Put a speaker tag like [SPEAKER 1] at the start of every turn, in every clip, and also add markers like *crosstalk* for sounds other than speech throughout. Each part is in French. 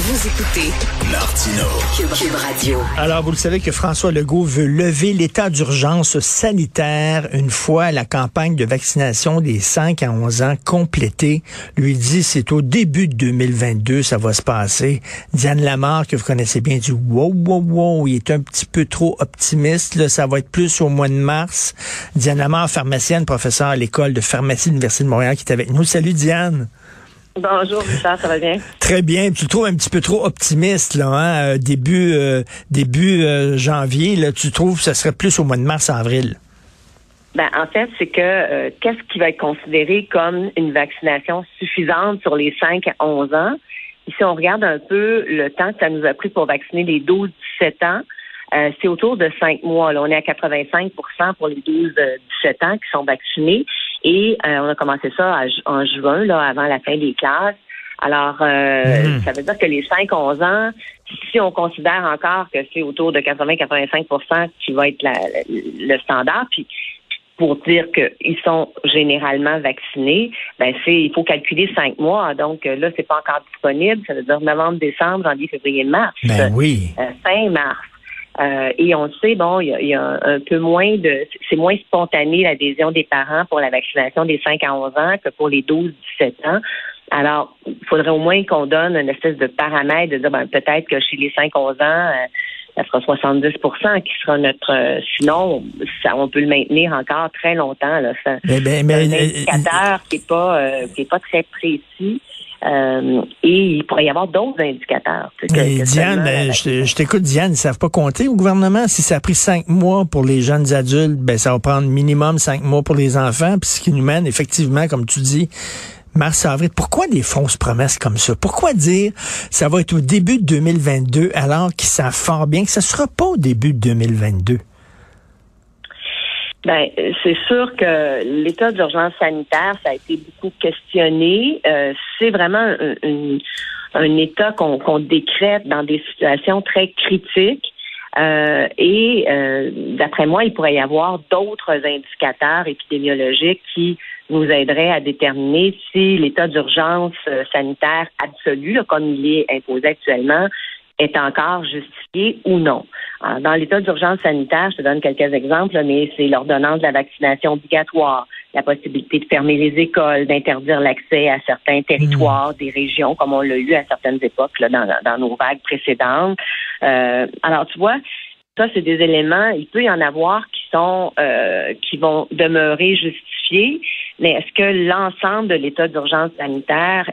[SPEAKER 1] Vous écoutez
[SPEAKER 2] Martino.
[SPEAKER 1] Cube, Radio.
[SPEAKER 3] Alors, vous le savez que François Legault veut lever l'état d'urgence sanitaire une fois la campagne de vaccination des 5 à 11 ans complétée. Lui dit c'est au début de 2022 ça va se passer. Diane Lamar, que vous connaissez bien, dit wow, wow, wow, il est un petit peu trop optimiste. Là, ça va être plus au mois de mars. Diane Lamar, pharmacienne, professeure à l'école de pharmacie de l'Université de Montréal, qui est avec nous. Salut Diane.
[SPEAKER 4] Bonjour, Richard, ça va bien?
[SPEAKER 3] Très bien. Tu trouves un petit peu trop optimiste, là, hein? Euh, début, euh, début euh, janvier, là, tu trouves que ce serait plus au mois de mars-avril?
[SPEAKER 4] Ben, en fait, c'est que qu'est-ce qui va être considéré comme une vaccination suffisante sur les 5 à 11 ans? Ici, on regarde un peu le temps que ça nous a pris pour vacciner les 12-17 ans. c'est autour de 5 mois. Là. On est à 85% pour les 12-17 ans qui sont vaccinés. Et euh, on a commencé ça en juin, là, avant la fin des classes. Alors, euh, mhm. ça veut dire que les 5-11 ans, si on considère encore que c'est autour de 80-85% qui va être le standard, puis pour dire qu'ils sont généralement vaccinés, ben c'est il faut calculer cinq mois. Donc là, c'est pas encore disponible. Ça veut dire novembre, décembre, janvier, février, mars.
[SPEAKER 3] Ben oui.
[SPEAKER 4] Euh, fin mars. Euh, et on le sait, bon, il y, a, un peu moins de, c'est moins spontané l'adhésion des parents pour la vaccination des 5 à 11 ans que pour les 12-17 ans. Alors, il faudrait au moins qu'on donne une espèce de paramètre de dire, ben, peut-être que chez les 5-11 ans, euh, ça sera 70% qui sera notre. Euh, sinon, ça, on peut le maintenir encore très longtemps. Là.
[SPEAKER 3] mais, mais, mais,
[SPEAKER 4] un indicateur qui n'est pas, qui est pas très précis. Euh, et il pourrait y avoir d'autres indicateurs.
[SPEAKER 3] Diane, ben, je, t'écoute, Diane, ils savent pas compter au gouvernement. Si ça a pris cinq mois pour les jeunes adultes, ben ça va prendre minimum cinq mois pour les enfants. Puis ce qui nous mène effectivement, comme tu dis, mars, avril. Pourquoi des fausses promesses comme ça? Pourquoi dire ça va être au début de 2022 alors qu'ils savent fort bien que ça sera pas au début de 2022?
[SPEAKER 4] Ben, c'est sûr que l'état d'urgence sanitaire, ça a été beaucoup questionné. Euh, c'est vraiment un, état qu'on décrète dans des situations très critiques. Euh, et euh, d'après moi, il pourrait y avoir d'autres indicateurs épidémiologiques qui nous aideraient à déterminer si l'état d'urgence sanitaire absolu, comme il est imposé actuellement, est encore justifié ou non. dans l'état d'urgence sanitaire, je te donne quelques exemples, mais c'est l'ordonnance de la vaccination obligatoire, la possibilité de fermer les écoles, d'interdire l'accès à certains territoires des régions, comme on l'a eu à certaines époques dans, nos vagues précédentes. Euh, alors, tu vois, ça, c'est des éléments, il peut y en avoir qui sont euh, qui vont demeurer justifiés, mais est-ce que l'ensemble de l'état d'urgence sanitaire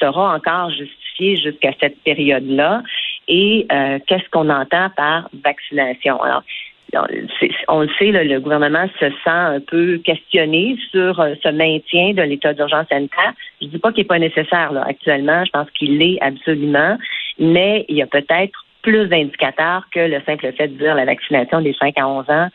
[SPEAKER 4] sera encore justifié? jusqu'à cette période-là? Et euh, qu'est-ce qu'on entend par vaccination? Alors, on le sait, le gouvernement se sent un peu questionné sur euh, ce maintien de l'état d'urgence sanitaire. Je dis pas qu'il n'est pas nécessaire là, actuellement, je pense qu'il l'est absolument, mais il y a peut-être plus d'indicateurs que le simple fait de dire la vaccination des 5 à 11 ans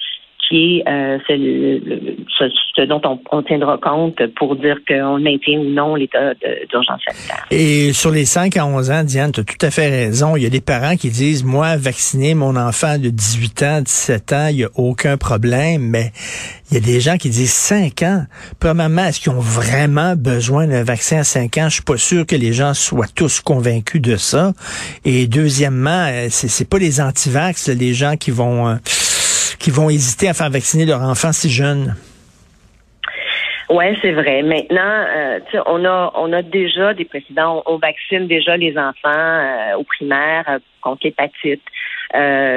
[SPEAKER 4] euh, ce, dont on, tiendra compte pour dire qu'on maintient ou non l'état d'urgence sanitaire.
[SPEAKER 3] Et sur les 5 à 11 ans, Diane, tu as tout à fait raison. Il y a des parents qui disent, moi, vacciner mon enfant de 18 ans, 17 ans, il n'y a aucun problème, mais il y a des gens qui disent 5 ans? Premièrement, est-ce qu'ils ont vraiment besoin d'un vaccin à 5 ans? Je suis pas sûr que les gens soient tous convaincus de ça. Et deuxièmement, euh, c'est pas les antivax, les gens qui vont... Euh, qui vont hésiter à faire vacciner leur enfant si jeune?
[SPEAKER 4] Oui, c'est vrai. Maintenant, euh, on a on a déjà des précédents. On, vaccine déjà les enfants euh, au primaire euh, contre l'hépatite.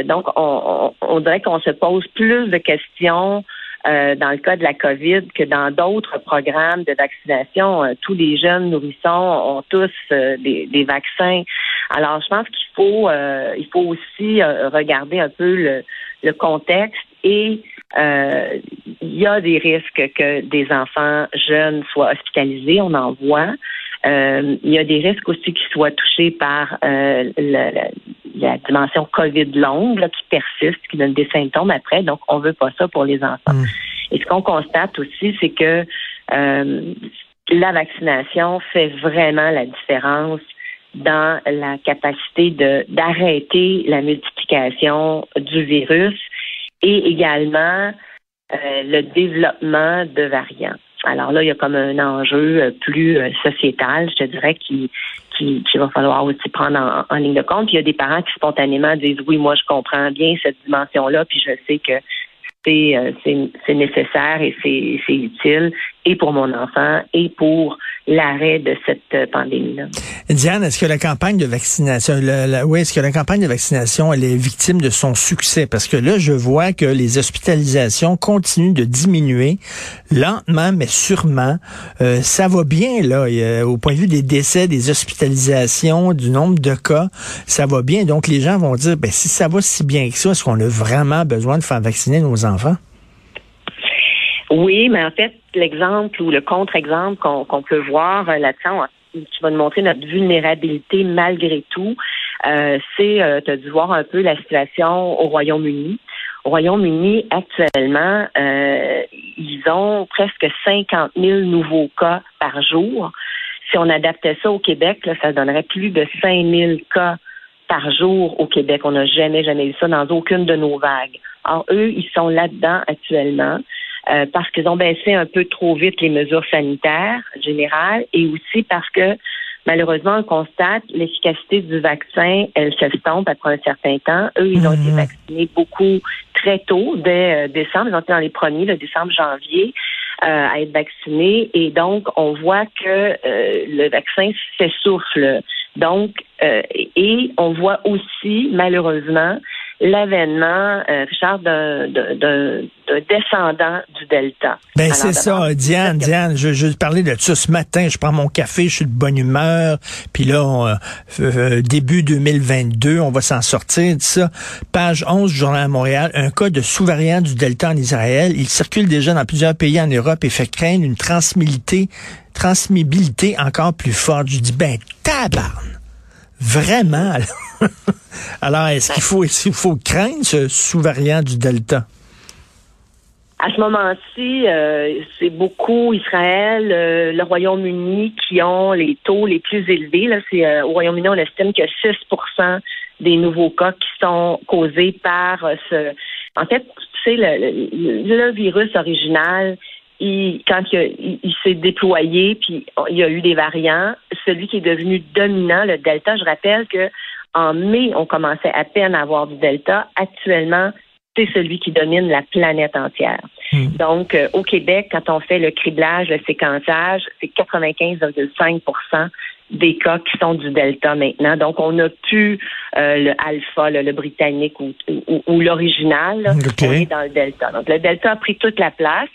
[SPEAKER 4] donc, on, on, dirait qu'on se pose plus de questions dans le cas de la COVID que dans d'autres programmes de vaccination. tous les jeunes nourrissons ont tous des, vaccins. Alors, je pense qu'il faut il faut aussi regarder un peu le le contexte et il y a des risques que des enfants jeunes soient hospitalisés, on en voit. il y a des risques aussi qu'ils soient touchés par la, dimension COVID longue qui persiste, qui donne des symptômes après. Donc, on veut pas ça pour les enfants. Mm. Et ce qu'on constate aussi, c'est que la vaccination fait vraiment la différence dans la capacité de d'arrêter la multiplication du virus et également euh, le développement de variants. Alors là, il y a comme un enjeu euh, plus euh, sociétal, je te dirais, qui, qui, va falloir aussi prendre en, ligne de compte. Puis il y a des parents qui spontanément disent oui, moi je comprends bien cette dimension-là, puis je sais que c'est nécessaire et c'est utile et pour mon enfant et pour l'arrêt de cette euh, pandémie-là.
[SPEAKER 3] Diane, est-ce que la campagne de vaccination, oui, est-ce que la campagne de vaccination, elle est victime de son succès? Parce que là, je vois que les hospitalisations continuent de diminuer lentement, mais sûrement. Euh, ça va bien, là, au point de vue des décès, des hospitalisations, du nombre de cas, ça va bien. Donc, les gens vont dire, ben, si ça va si bien que ça, est-ce qu'on a vraiment besoin de faire vacciner nos enfants?
[SPEAKER 4] Oui, mais en fait, l'exemple ou le contre-exemple qu'on peut voir euh, là-dedans, qui va nous montrer notre vulnérabilité malgré tout, euh, c'est, euh, tu as dû voir un peu la situation au Royaume-Uni. Au Royaume-Uni, actuellement, euh, ils ont presque 50 000 nouveaux cas par jour. Si on adaptait ça au Québec, là, ça donnerait plus de 5 000 cas par jour au Québec. On n'a jamais, jamais eu ça dans aucune de nos vagues. Alors, eux, ils sont là-dedans actuellement. Euh, parce qu'ils ont baissé un peu trop vite les mesures sanitaires générales et aussi parce que malheureusement, on constate l'efficacité du vaccin, elle s'estompe après un certain temps. Eux, ils ont été mhm. vaccinés beaucoup très tôt, dès euh, décembre. Ils ont été dans les premiers, le décembre, janvier, euh, à être vaccinés. Et donc, on voit que le vaccin s'essouffle. Donc, et on voit aussi, malheureusement, l'avènement, euh, Richard, d'un descendant du Delta.
[SPEAKER 3] Ben c'est ça, Diane, Diane, je, je parlais de ça ce matin, je prends mon café, je suis de bonne humeur, puis là, euh, euh, début 2022, on va s'en sortir de ça. Page 11 du Journal à Montréal, un cas de sous-variant du Delta en Israël. Il circule déjà dans plusieurs pays en Europe et fait craindre une transmibilité, transmibilité encore plus forte. Je dis, ben, tabarne! Vraiment? Alors, *laughs* est-ce qu'il faut, craindre ce sous-variant du Delta?
[SPEAKER 4] À ce moment-ci, euh, c'est beaucoup Israël, euh, le Royaume-Uni qui ont les taux les plus élevés. Là, euh, au Royaume-Uni, on estime que 6% des nouveaux cas qui sont causés par ce. En fait, tu sais, le virus original, il, quand il, s'est déployé, puis il y a eu des variants, celui qui est devenu dominant, le Delta, je rappelle que en mai, on commençait à peine à avoir du Delta. Actuellement, c'est celui qui domine la planète entière. Hmm. Donc, euh, au Québec, quand on fait le criblage, le séquençage, c'est 95,5% des cas qui sont du Delta maintenant. Donc, on n'a plus euh, le alpha, le, britannique ou, l'original. On est dans le Delta. Donc, le Delta a pris toute la place.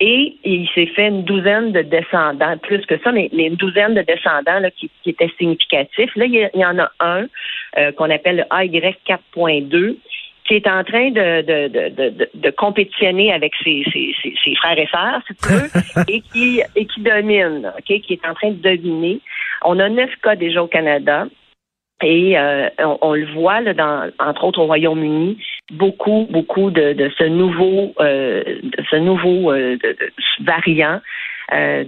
[SPEAKER 4] Et il s'est fait une douzaine de descendants, plus que ça, mais, une douzaine de descendants là, qui, étaient significatifs. Là, il y, en a un euh, qu'on appelle le AY 4.2 qui est en train de, de, de, de, compétitionner avec ses, ses, ses, frères et sœurs, si tu veux, *laughs* et qui, et qui domine, ok, qui est en train de dominer. On a neuf cas déjà au Canada. Et euh, on, le voit là, dans, entre autres au Royaume-Uni, beaucoup, beaucoup de, de ce nouveau, euh, de ce nouveau euh, variant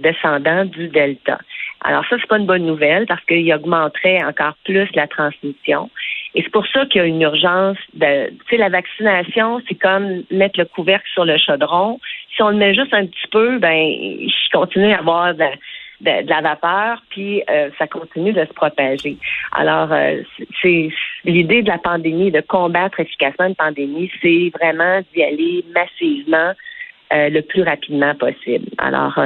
[SPEAKER 4] descendant du Delta. Alors ça, c'est pas une bonne nouvelle parce qu'il augmenterait encore plus la transmission. Et c'est pour ça qu'il y a une urgence de, tu sais, la vaccination, c'est comme mettre le couvercle sur le chaudron. Si on le met juste un petit peu, ben, je continue à avoir de, de, la vapeur, puis euh, ça continue de se propager. Alors, euh, c'est l'idée de la pandémie, de combattre efficacement une pandémie, c'est vraiment d'y aller massivement euh, le plus rapidement possible. Alors,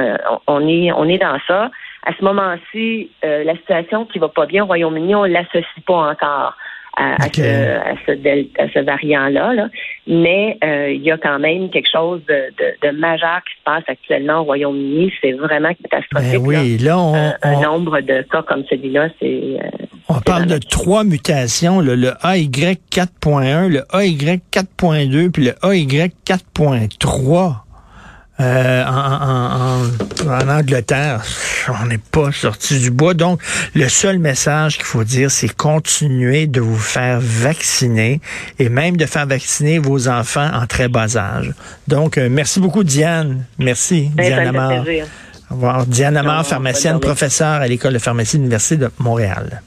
[SPEAKER 4] on est on est dans ça. À ce moment-ci, la situation qui va pas bien au Royaume-Uni, on l'associe pas encore à, à ce, del- à ce variant-là. là. Mais euh, il y a quand même quelque chose de, de, de majeur qui se passe actuellement au Royaume-Uni. C'est vraiment catastrophique.
[SPEAKER 3] Ben oui, là, on,
[SPEAKER 4] là. Un, un
[SPEAKER 3] on-
[SPEAKER 4] nombre de cas comme celui-là, c'est... euh,
[SPEAKER 3] on parle de trois mutations, là, le AY 4.1, le AY 4.2, puis le AY 4.3. Euh, en, en- en- en Angleterre, on n'est pas sorti du bois. Donc, le seul message qu'il faut dire, c'est continuer de vous faire vacciner et même de faire vacciner vos enfants en très bas âge. Donc, euh, merci beaucoup, Diane. Merci,
[SPEAKER 4] Ben, ça
[SPEAKER 3] Diane Amar.
[SPEAKER 4] plaisir.
[SPEAKER 3] Au revoir. Diane Amar, pharmacienne, professeure à l'École de pharmacie de l'Université de Montréal.